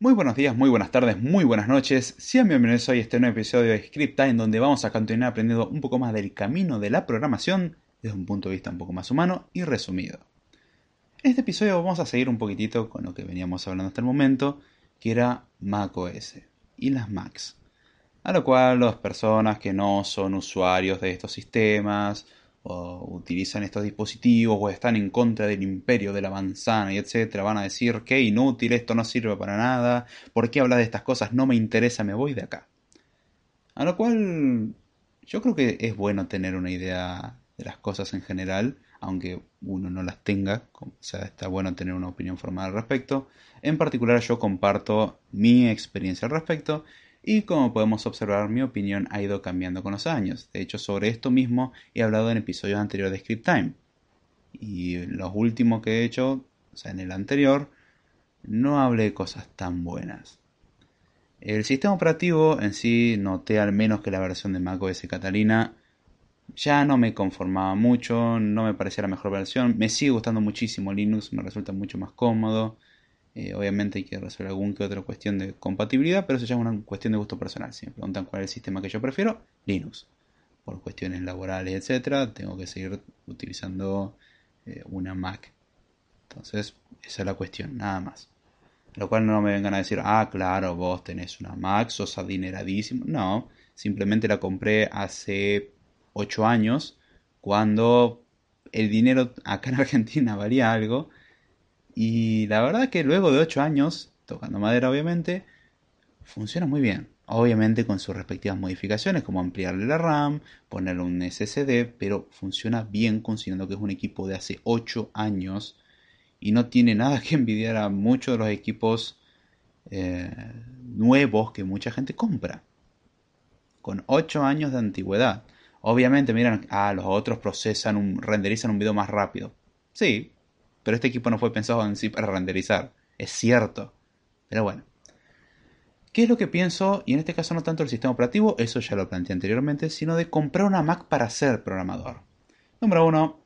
Muy buenos días, muy buenas tardes, muy buenas noches. Sean bienvenidos hoy a este nuevo episodio de Script Time donde vamos a continuar aprendiendo un poco más del camino de la programación desde un punto de vista un poco más humano y resumido. En este episodio vamos a seguir un poquitito con lo que veníamos hablando hasta el momento, que era macOS y las Macs. A lo cual las personas que no son usuarios de estos sistemas utilizan estos dispositivos o están en contra del imperio de la manzana y etcétera, van a decir que inútil, esto no sirve para nada, ¿por qué hablas de estas cosas? No me interesa, me voy de acá. A lo cual yo creo que es bueno tener una idea de las cosas en general, aunque uno no las tenga, o sea, está bueno tener una opinión formada al respecto. En particular yo comparto mi experiencia al respecto y como podemos observar mi opinión ha ido cambiando con los años. De hecho sobre esto mismo he hablado en episodios anteriores de Script Time. Y los últimos que he hecho, o sea en el anterior, no hablé de cosas tan buenas. El sistema operativo en sí noté al menos que la versión de macOS Catalina ya no me conformaba mucho, no me parecía la mejor versión. Me sigue gustando muchísimo Linux, me resulta mucho más cómodo. Eh, obviamente hay que resolver algún que otra cuestión de compatibilidad, pero eso ya es una cuestión de gusto personal. Si me preguntan cuál es el sistema que yo prefiero, Linux. Por cuestiones laborales, etcétera, tengo que seguir utilizando eh, una Mac. Entonces, esa es la cuestión, nada más. Lo cual no me vengan a decir, ah, claro, vos tenés una Mac, sos adineradísimo. No, simplemente la compré hace 8 años, cuando el dinero acá en Argentina valía algo y la verdad que luego de 8 años, tocando madera obviamente, funciona muy bien. Obviamente con sus respectivas modificaciones, como ampliarle la RAM, ponerle un SSD, pero funciona bien considerando que es un equipo de hace 8 años y no tiene nada que envidiar a muchos de los equipos eh, nuevos que mucha gente compra. Con 8 años de antigüedad. Obviamente, miran, ah, los otros procesan un, renderizan un video más rápido. Sí, pero este equipo no fue pensado en sí para renderizar. Es cierto. Pero bueno. ¿Qué es lo que pienso? Y en este caso no tanto el sistema operativo, eso ya lo planteé anteriormente, sino de comprar una Mac para ser programador. Número uno,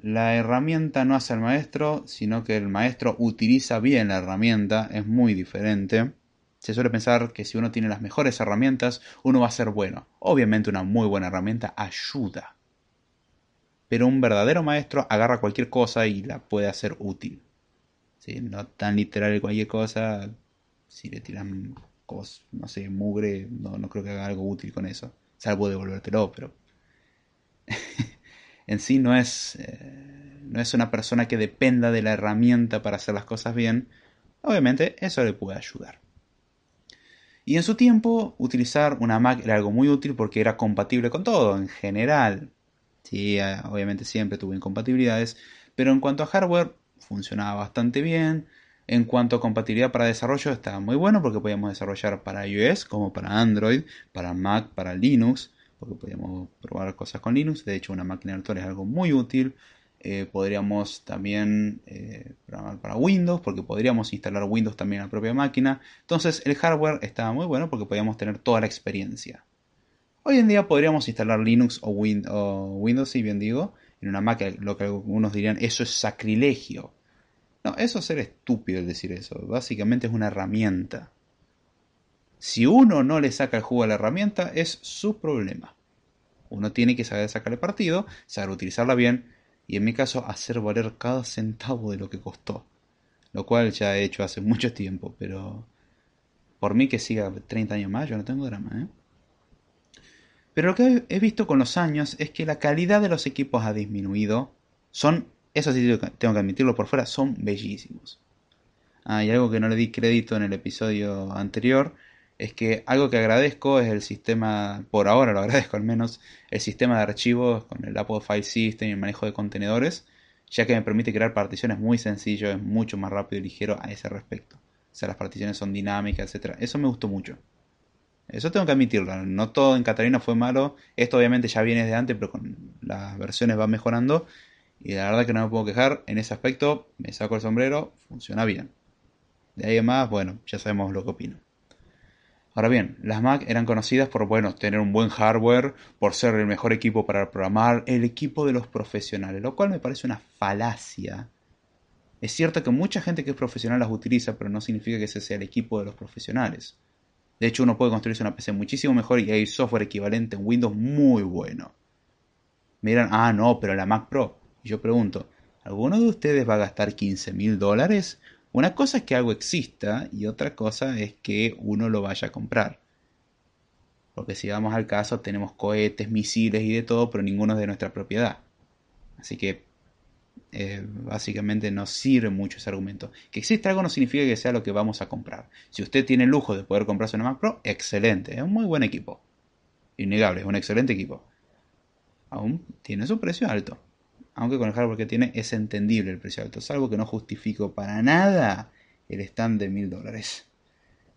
la herramienta no hace al maestro, sino que el maestro utiliza bien la herramienta, es muy diferente. Se suele pensar que si uno tiene las mejores herramientas, uno va a ser bueno. Obviamente una muy buena herramienta ayuda pero un verdadero maestro agarra cualquier cosa y la puede hacer útil. ¿Sí? No tan literal cualquier cosa, si le tiran cosas, no sé, mugre, no, no creo que haga algo útil con eso, salvo devolvértelo, pero en sí no es, eh, no es una persona que dependa de la herramienta para hacer las cosas bien, obviamente eso le puede ayudar. Y en su tiempo, utilizar una Mac era algo muy útil porque era compatible con todo, en general. Sí, obviamente siempre tuvo incompatibilidades, pero en cuanto a hardware funcionaba bastante bien. En cuanto a compatibilidad para desarrollo estaba muy bueno porque podíamos desarrollar para iOS como para Android, para Mac, para Linux, porque podíamos probar cosas con Linux. De hecho, una máquina virtual es algo muy útil. Eh, podríamos también eh, programar para Windows, porque podríamos instalar Windows también en la propia máquina. Entonces el hardware estaba muy bueno porque podíamos tener toda la experiencia. Hoy en día podríamos instalar Linux o, Windows, si bien digo, en una Mac, lo que algunos dirían, eso es sacrilegio. No, eso es ser estúpido el decir eso. Básicamente es una herramienta. Si uno no le saca el jugo a la herramienta, es su problema. Uno tiene que saber sacarle partido, saber utilizarla bien y en mi caso hacer valer cada centavo de lo que costó. Lo cual ya he hecho hace mucho tiempo, pero por mí que siga 30 años más, yo no tengo drama, ¿eh? Pero lo que he visto con los años es que la calidad de los equipos ha disminuido. Son, eso sí tengo que admitirlo por fuera, son bellísimos. Ah, y algo que no le di crédito en el episodio anterior es que algo que agradezco es el sistema, por ahora lo agradezco al menos, el sistema de archivos con el Apple File System y el manejo de contenedores, ya que me permite crear particiones muy sencillo, es mucho más rápido y ligero a ese respecto. O sea, las particiones son dinámicas, etc. Eso me gustó mucho. Eso tengo que admitirlo. No todo en Catalina fue malo. Esto obviamente ya viene de antes, pero con las versiones va mejorando. Y la verdad que no me puedo quejar. En ese aspecto me saco el sombrero. Funciona bien. De ahí en más, bueno, ya sabemos lo que opino. Ahora bien, las Mac eran conocidas por, bueno, tener un buen hardware, por ser el mejor equipo para programar, el equipo de los profesionales, lo cual me parece una falacia. Es cierto que mucha gente que es profesional las utiliza, pero no significa que ese sea el equipo de los profesionales. De hecho, uno puede construirse una PC muchísimo mejor y hay software equivalente en Windows muy bueno. Miran, ah, no, pero la Mac Pro. Y yo pregunto, ¿alguno de ustedes va a gastar 15 mil dólares una cosa es que algo exista y otra cosa es que uno lo vaya a comprar. Porque si vamos al caso, tenemos cohetes, misiles y de todo, pero ninguno es de nuestra propiedad. Así que eh, básicamente no sirve mucho ese argumento. Que existe algo no significa que sea lo que vamos a comprar. Si usted tiene el lujo de poder comprarse una Mac Pro, excelente, es un muy buen equipo. Innegable, es un excelente equipo. Aún tiene su precio alto aunque con el hardware que tiene es entendible el precio alto. Es algo que no justifico para nada el stand de mil dólares.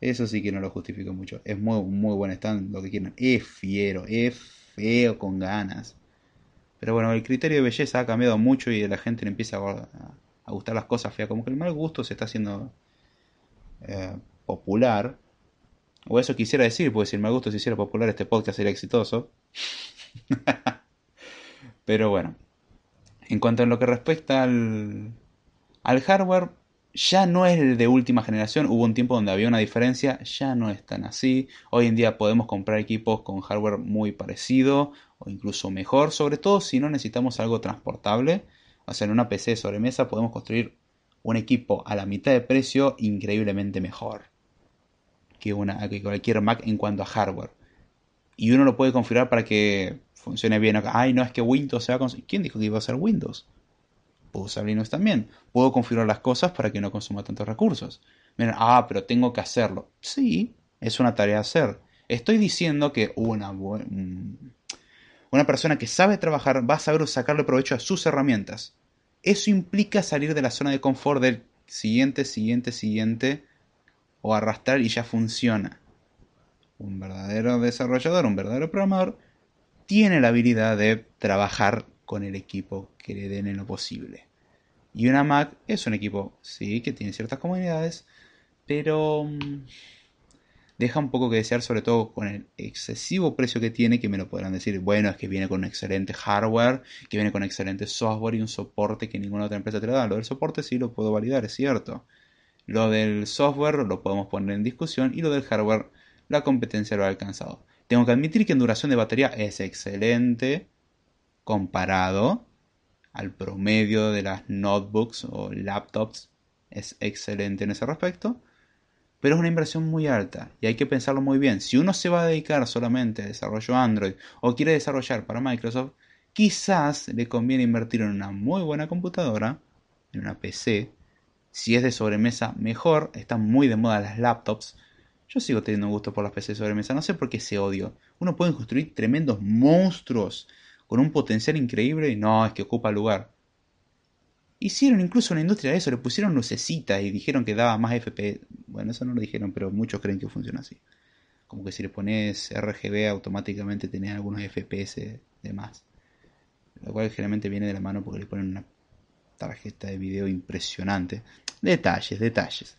Eso sí que no lo justifico mucho. Es muy, muy buen stand, lo que quieran. Es fiero, es feo con ganas. Pero bueno, el criterio de belleza ha cambiado mucho y la gente le empieza a, gustar las cosas feas. Como que el mal gusto se está haciendo eh, popular. O eso quisiera decir, porque si el mal gusto se hiciera popular, este podcast sería exitoso. Pero bueno, en cuanto a lo que respecta al, al hardware, ya no es el de última generación. Hubo un tiempo donde había una diferencia, ya no es tan así. Hoy en día podemos comprar equipos con hardware muy parecido o incluso mejor, sobre todo si no necesitamos algo transportable. O sea, en una PC sobre mesa podemos construir un equipo a la mitad de precio increíblemente mejor que, una, que cualquier Mac en cuanto a hardware. Y uno lo puede configurar para que funcione bien. Ay, no es que Windows se va ¿Quién dijo que iba a ser Windows? Puedo usar Linux también. Puedo configurar las cosas para que no consuma tantos recursos. Miren, ah, pero tengo que hacerlo. Sí, es una tarea a hacer. Estoy diciendo que una, una persona que sabe trabajar va a saber sacarle provecho a sus herramientas. Eso implica salir de la zona de confort del siguiente, siguiente, siguiente o arrastrar y ya funciona. Un verdadero desarrollador, un verdadero programador tiene la habilidad de trabajar con el equipo que le den en lo posible. Y una Mac es un equipo, sí, que tiene ciertas comodidades, pero mm, deja un poco que desear, sobre todo con el excesivo precio que tiene, que me lo podrán decir, bueno, es que viene con excelente hardware, que viene con excelente software y un soporte que ninguna otra empresa te lo da. Lo del soporte sí lo puedo validar, es cierto. Lo del software lo podemos poner en discusión y lo del hardware, la competencia lo ha alcanzado. Tengo que admitir que en duración de batería es excelente comparado al promedio de las notebooks o laptops. Es excelente en ese respecto. Pero es una inversión muy alta y hay que pensarlo muy bien. Si uno se va a dedicar solamente a desarrollo Android o quiere desarrollar para Microsoft, quizás le conviene invertir en una muy buena computadora, en una PC. Si es de sobremesa, mejor. Están muy de moda las laptops yo sigo teniendo gusto por las PC sobre mesa, no sé por qué ese odio. Uno puede construir tremendos monstruos con un potencial increíble y no, es que ocupa lugar. Hicieron incluso una industria eso, le pusieron lucecitas y dijeron que daba más FPS. Bueno, eso no lo dijeron, pero muchos creen que funciona así. Como que si le pones RGB automáticamente tenés algunos FPS de más. Lo cual generalmente viene de la mano porque le ponen una tarjeta de video impresionante. Detalles, detalles.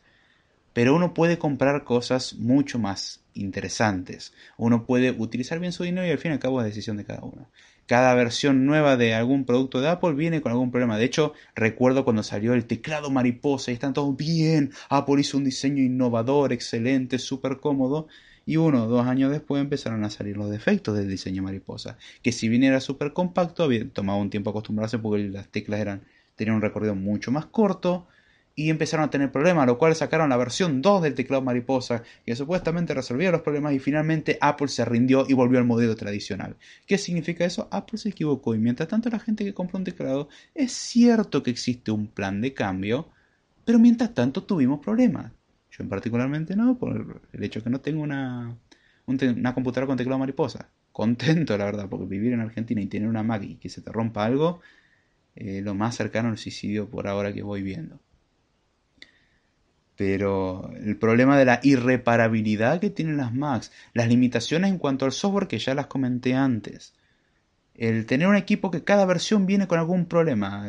Pero uno puede comprar cosas mucho más interesantes. Uno puede utilizar bien su dinero y al fin y al cabo es decisión de cada uno. Cada versión nueva de algún producto de Apple viene con algún problema. De hecho, recuerdo cuando salió el teclado mariposa y están todos bien. Apple hizo un diseño innovador, excelente, súper cómodo. Y uno o dos años después empezaron a salir los defectos del diseño mariposa. Que si bien era súper compacto, había tomado un tiempo acostumbrarse porque las teclas eran, tenían un recorrido mucho más corto y empezaron a tener problemas, lo cual sacaron la versión 2 del teclado mariposa, que supuestamente resolvía los problemas y finalmente Apple se rindió y volvió al modelo tradicional. ¿Qué significa eso? Apple se equivocó y mientras tanto la gente que compra un teclado es cierto que existe un plan de cambio, pero mientras tanto tuvimos problemas. Yo en particularmente no, por el hecho de que no tengo una, una computadora con teclado mariposa. Contento, la verdad, porque vivir en Argentina y tener una Mac y que se te rompa algo, eh, lo más cercano al suicidio por ahora que voy viendo. Pero el problema de la irreparabilidad que tienen las Macs, las limitaciones en cuanto al software que ya las comenté antes, el tener un equipo que cada versión viene con algún problema,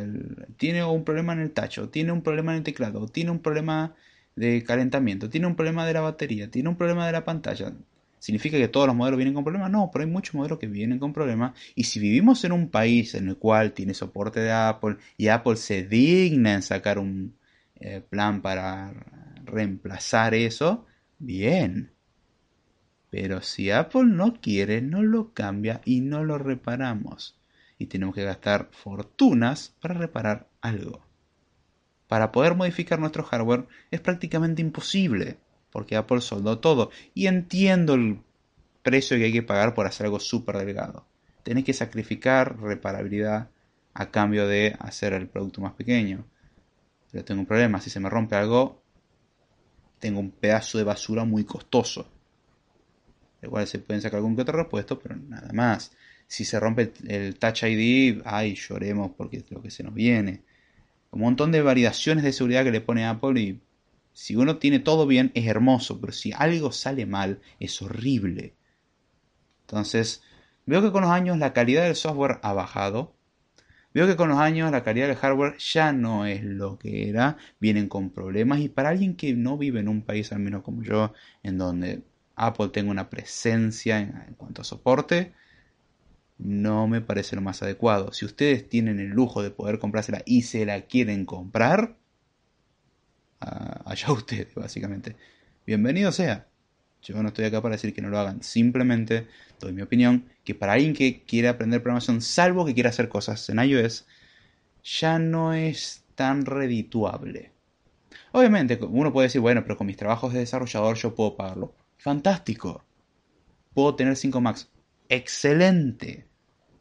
tiene un problema en el tacho, tiene un problema en el teclado, tiene un problema de calentamiento, tiene un problema de la batería, tiene un problema de la pantalla. ¿Significa que todos los modelos vienen con problemas? No, pero hay muchos modelos que vienen con problemas. Y si vivimos en un país en el cual tiene soporte de Apple y Apple se digna en sacar un eh, plan para reemplazar eso, bien. Pero si Apple no quiere, no lo cambia y no lo reparamos. Y tenemos que gastar fortunas para reparar algo. Para poder modificar nuestro hardware es prácticamente imposible, porque Apple soldó todo. Y entiendo el precio que hay que pagar por hacer algo súper delgado. Tenés que sacrificar reparabilidad a cambio de hacer el producto más pequeño. Pero tengo un problema, si se me rompe algo, tengo un pedazo de basura muy costoso igual se pueden sacar algún que otro repuesto, pero nada más. Si se rompe el Touch ID, ay, lloremos porque es lo que se nos viene. Un montón de variaciones de seguridad que le pone Apple y si uno tiene todo bien es hermoso, pero si algo sale mal es horrible. Entonces, veo que con los años la calidad del software ha bajado. Veo que con los años la calidad del hardware ya no es lo que era, vienen con problemas y para alguien que no vive en un país al menos como yo, en donde Apple tenga una presencia en, cuanto a soporte, no me parece lo más adecuado. Si ustedes tienen el lujo de poder comprársela y se la quieren comprar, allá ustedes, básicamente. Bienvenido sea. Yo no estoy acá para decir que no lo hagan. Simplemente doy mi opinión que para alguien que quiere aprender programación, salvo que quiera hacer cosas en iOS, ya no es tan redituable. Obviamente, uno puede decir, bueno, pero con mis trabajos de desarrollador yo puedo pagarlo. Fantástico. Puedo tener 5 Max. Excelente.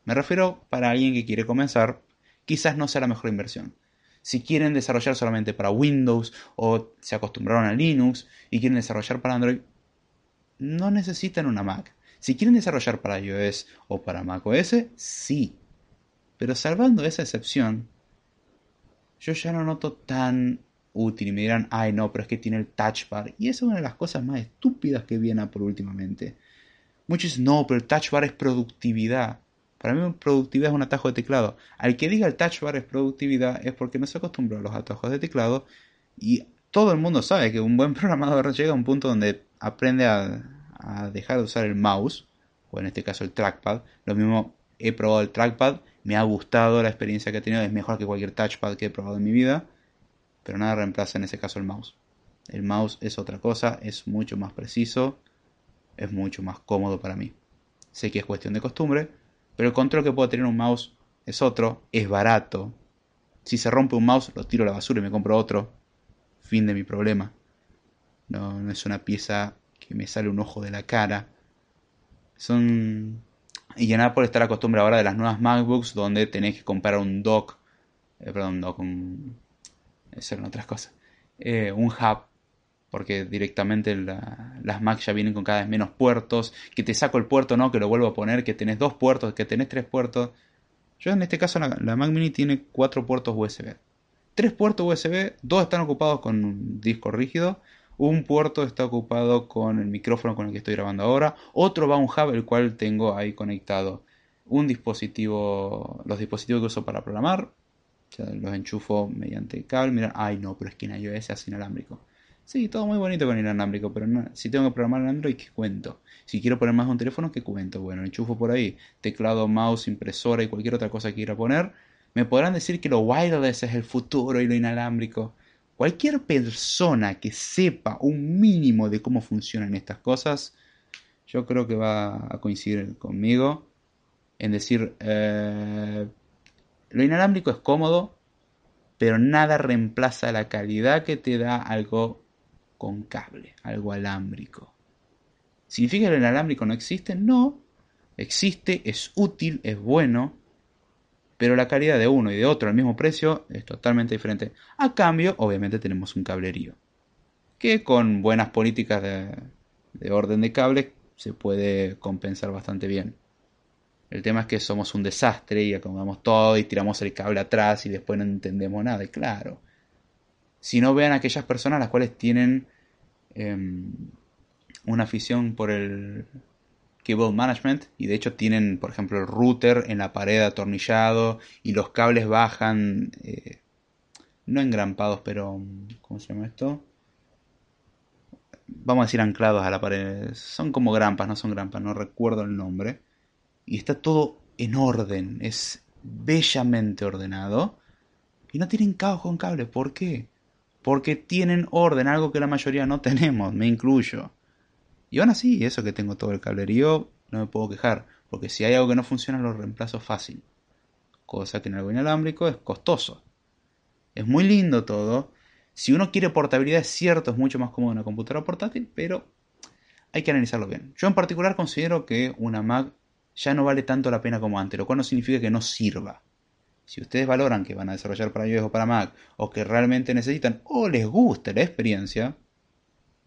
Me refiero para alguien que quiere comenzar, quizás no sea la mejor inversión. Si quieren desarrollar solamente para Windows o se acostumbraron a Linux y quieren desarrollar para Android, no necesitan una Mac. Si quieren desarrollar para iOS o para macOS, sí. Pero salvando esa excepción, yo ya no noto tan útil y me dirán, ay no, pero es que tiene el touch bar. Y esa es una de las cosas más estúpidas que viene por últimamente. Muchos dicen, no, pero el touch bar es productividad. Para mí productividad es un atajo de teclado. Al que diga el touch bar es productividad es porque no se acostumbró a los atajos de teclado y todo el mundo sabe que un buen programador llega a un punto donde aprende a, dejar de usar el mouse, o en este caso el trackpad. Lo mismo he probado el trackpad, me ha gustado la experiencia que he tenido, es mejor que cualquier touchpad que he probado en mi vida pero nada reemplaza en ese caso el mouse. El mouse es otra cosa, es mucho más preciso, es mucho más cómodo para mí. Sé que es cuestión de costumbre, pero el control que puedo tener un mouse es otro, es barato. Si se rompe un mouse, lo tiro a la basura y me compro otro. Fin de mi problema. No, no es una pieza que me sale un ojo de la cara. Son... Y en Apple está la costumbre ahora de las nuevas MacBooks donde tenés que comprar un dock, eh, perdón, dock, un, eso eran otras cosas. Eh, un hub, porque directamente las Macs ya vienen con cada vez menos puertos, que te saco el puerto, no, que lo vuelvo a poner, que tenés dos puertos, que tenés tres puertos. Yo en este caso la, Mac Mini tiene cuatro puertos USB. Tres puertos USB, dos están ocupados con un disco rígido, un puerto está ocupado con el micrófono con el que estoy grabando ahora, otro va a un hub el cual tengo ahí conectado un dispositivo, los dispositivos que uso para programar, los enchufo mediante cable. Mira, ay no, pero es que en iOS es inalámbrico. Sí, todo muy bonito con inalámbrico, pero no, si tengo que programar en Android, ¿qué cuento? Si quiero poner más un teléfono, ¿qué cuento? Bueno, enchufo por ahí, teclado, mouse, impresora y cualquier otra cosa que quiera poner. Me podrán decir que lo wireless es el futuro y lo inalámbrico. Cualquier persona que sepa un mínimo de cómo funcionan estas cosas, yo creo que va a coincidir conmigo en decir, eh, lo inalámbrico es cómodo, pero nada reemplaza la calidad que te da algo con cable, algo alámbrico. ¿Significa que lo inalámbrico no existe? No, existe, es útil, es bueno, pero la calidad de uno y de otro al mismo precio es totalmente diferente. A cambio, obviamente tenemos un cablerío, que con buenas políticas de, de orden de cable se puede compensar bastante bien. El tema es que somos un desastre y acomodamos todo y tiramos el cable atrás y después no entendemos nada. Y claro, Si no vean a aquellas personas las cuales tienen em, una afición por el cable management y de hecho tienen, por ejemplo, el router en la pared atornillado y los cables bajan, eh, no engrampados, pero ¿cómo se llama esto? Vamos a decir anclados a la pared. Son como grampas, no son grampas, no recuerdo el nombre. Y está todo en orden, es bellamente ordenado. Y no tienen caos con cables, ¿por qué? Porque tienen orden, algo que la mayoría no tenemos, me incluyo. Y aún así, eso que tengo todo el cablerío, no me puedo quejar, porque si hay algo que no funciona lo reemplazo fácil. Cosa que en algo inalámbrico es costoso. Es muy lindo todo. Si uno quiere portabilidad, es cierto, es mucho más cómodo una computadora portátil, pero hay que analizarlo bien. Yo en particular considero que una Mac ya no vale tanto la pena como antes, lo cual no significa que no sirva. Si ustedes valoran que van a desarrollar para iOS o para Mac, o que realmente necesitan, o les gusta la experiencia,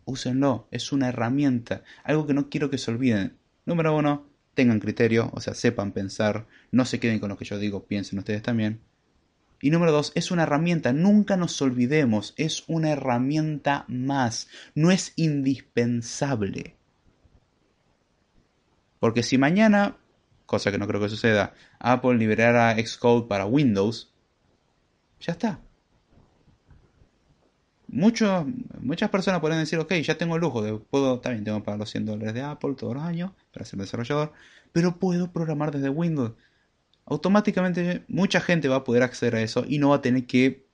úsenlo. Es una herramienta, algo que no quiero que se olviden. Número uno, tengan criterio, o sea, sepan pensar, no se queden con lo que yo digo, piensen ustedes también. Y número dos, es una herramienta, nunca nos olvidemos, es una herramienta más, no es indispensable. Porque si mañana, cosa que no creo que suceda, Apple liberara Xcode para Windows, ya está. Muchos, muchas personas pueden decir, ok, ya tengo el lujo, de, puedo, también tengo que pagar los 100 dólares de Apple todos los años para ser desarrollador, pero puedo programar desde Windows. Automáticamente mucha gente va a poder acceder a eso y no va a tener que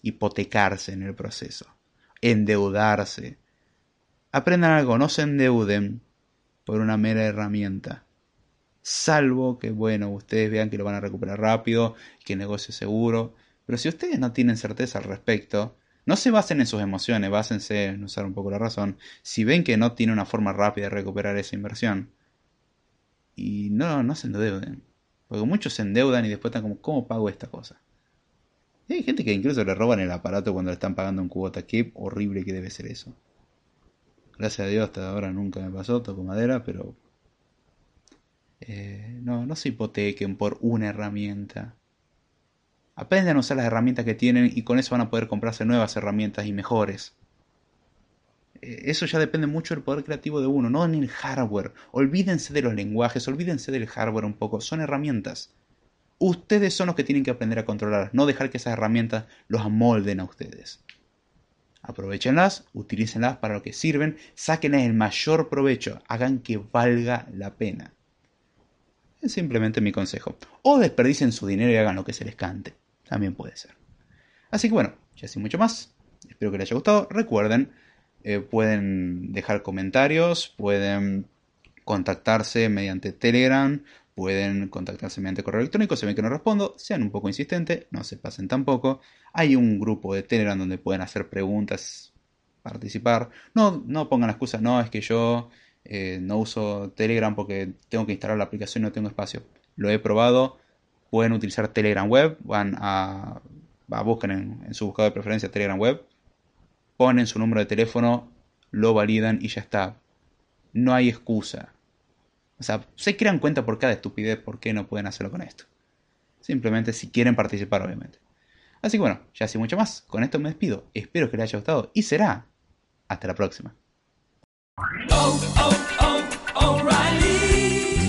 hipotecarse en el proceso, endeudarse. Aprendan algo, no se endeuden por una mera herramienta. Salvo que, bueno, ustedes vean que lo van a recuperar rápido, que el negocio es seguro. Pero si ustedes no tienen certeza al respecto, no se basen en sus emociones, básense en usar un poco la razón. Si ven que no tiene una forma rápida de recuperar esa inversión, y no, no se endeuden. Porque muchos se endeudan y después están como, ¿cómo pago esta cosa? Y hay gente que incluso le roban el aparato cuando le están pagando un cuota. Qué horrible que debe ser eso. Gracias a Dios hasta ahora nunca me pasó, toco madera, pero... Eh, no, no se hipotequen por una herramienta. Aprendan a usar las herramientas que tienen y con eso van a poder comprarse nuevas herramientas y mejores. Eh, eso ya depende mucho del poder creativo de uno, no en el hardware. Olvídense de los lenguajes, olvídense del hardware un poco, son herramientas. Ustedes son los que tienen que aprender a controlar, no dejar que esas herramientas los amolden a ustedes. Aprovechenlas, utilícenlas para lo que sirven, sáquenles el mayor provecho, hagan que valga la pena. Es simplemente mi consejo. O desperdicien su dinero y hagan lo que se les cante. También puede ser. Así que bueno, ya sin mucho más. Espero que les haya gustado. Recuerden, eh, pueden dejar comentarios, pueden contactarse mediante Telegram, pueden contactarse mediante correo electrónico, se ven que no respondo, sean un poco insistentes, no se pasen tampoco. Hay un grupo de Telegram donde pueden hacer preguntas, participar. No, no pongan la excusa, no, es que yo eh, no uso Telegram porque tengo que instalar la aplicación y no tengo espacio. Lo he probado, pueden utilizar Telegram Web, van a, busquen en, su buscador de preferencia Telegram Web, ponen su número de teléfono, lo validan y ya está. No hay excusa. O sea, se crean cuenta por cada estupidez por qué no pueden hacerlo con esto. Simplemente si quieren participar, obviamente. Así que bueno, ya sin mucho más. Con esto me despido. Espero que les haya gustado y será. Hasta la próxima. Oh, oh,